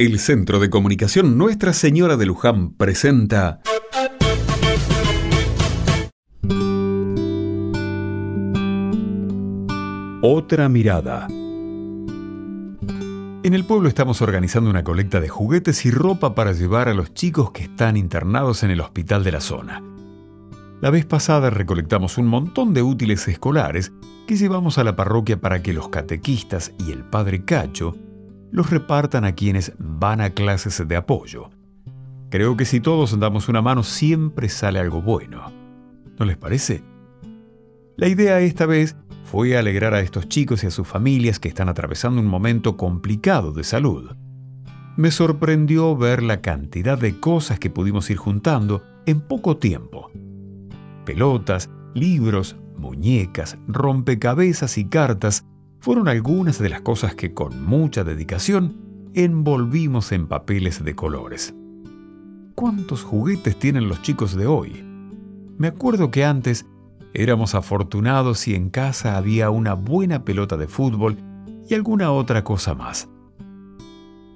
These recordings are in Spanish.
El Centro de Comunicación Nuestra Señora de Luján presenta Otra mirada. En el pueblo estamos organizando una colecta de juguetes y ropa para llevar a los chicos que están internados en el hospital de la zona. La vez pasada recolectamos un montón de útiles escolares que llevamos a la parroquia para que los catequistas y el padre Cacho los repartan a quienes van a clases de apoyo. Creo que si todos damos una mano siempre sale algo bueno. ¿No les parece? La idea esta vez fue alegrar a estos chicos y a sus familias que están atravesando un momento complicado de salud. Me sorprendió ver la cantidad de cosas que pudimos ir juntando en poco tiempo. Pelotas, libros, muñecas, rompecabezas y cartas fueron algunas de las cosas que con mucha dedicación envolvimos en papeles de colores. ¿Cuántos juguetes tienen los chicos de hoy? Me acuerdo que antes éramos afortunados si en casa había una buena pelota de fútbol y alguna otra cosa más.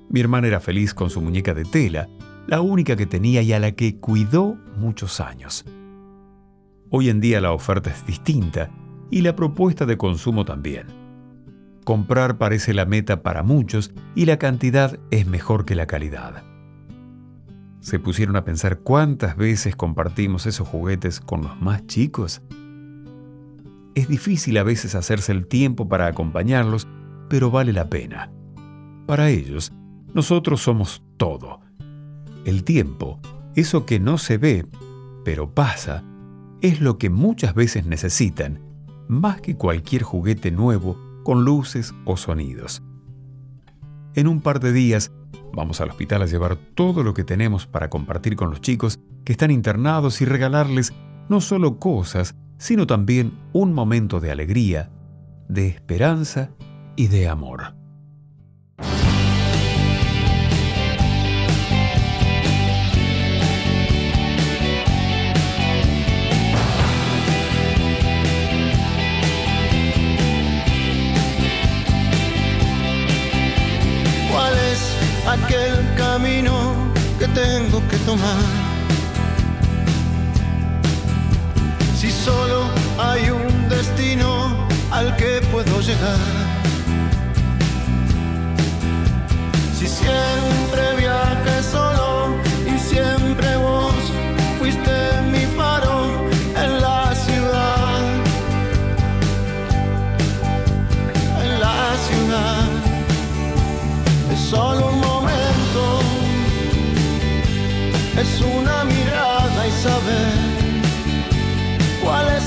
Mi hermana era feliz con su muñeca de tela, la única que tenía y a la que cuidó muchos años. Hoy en día la oferta es distinta y la propuesta de consumo también. Comprar parece la meta para muchos y la cantidad es mejor que la calidad. ¿Se pusieron a pensar cuántas veces compartimos esos juguetes con los más chicos? Es difícil a veces hacerse el tiempo para acompañarlos, pero vale la pena. Para ellos, nosotros somos todo. El tiempo, eso que no se ve, pero pasa, es lo que muchas veces necesitan, más que cualquier juguete nuevo con luces o sonidos. En un par de días vamos al hospital a llevar todo lo que tenemos para compartir con los chicos que están internados y regalarles no solo cosas, sino también un momento de alegría, de esperanza y de amor. Si solo hay un destino al que puedo llegar.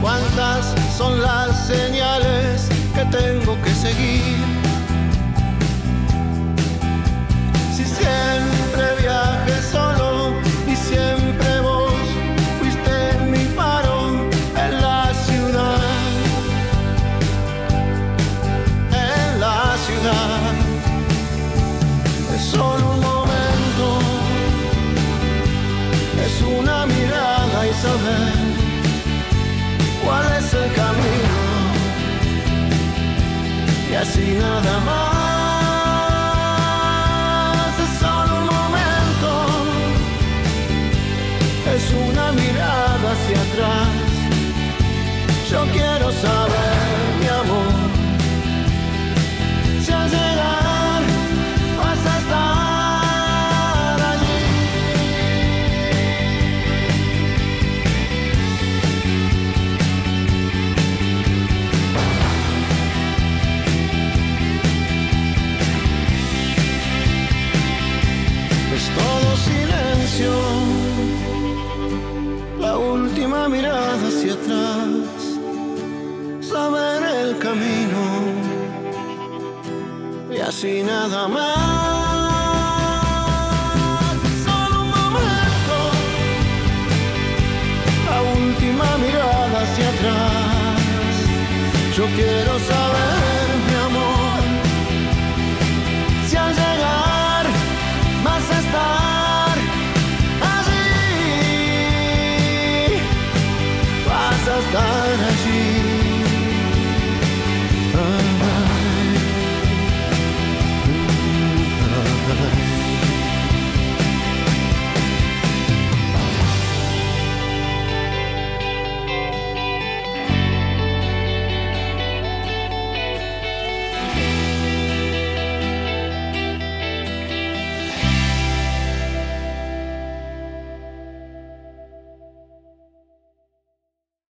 ¿Cuántas son las señales que tengo que seguir? Así nada más. Mirada hacia atrás, saber el camino y así nada más. La última mirada hacia atrás. Yo quiero saber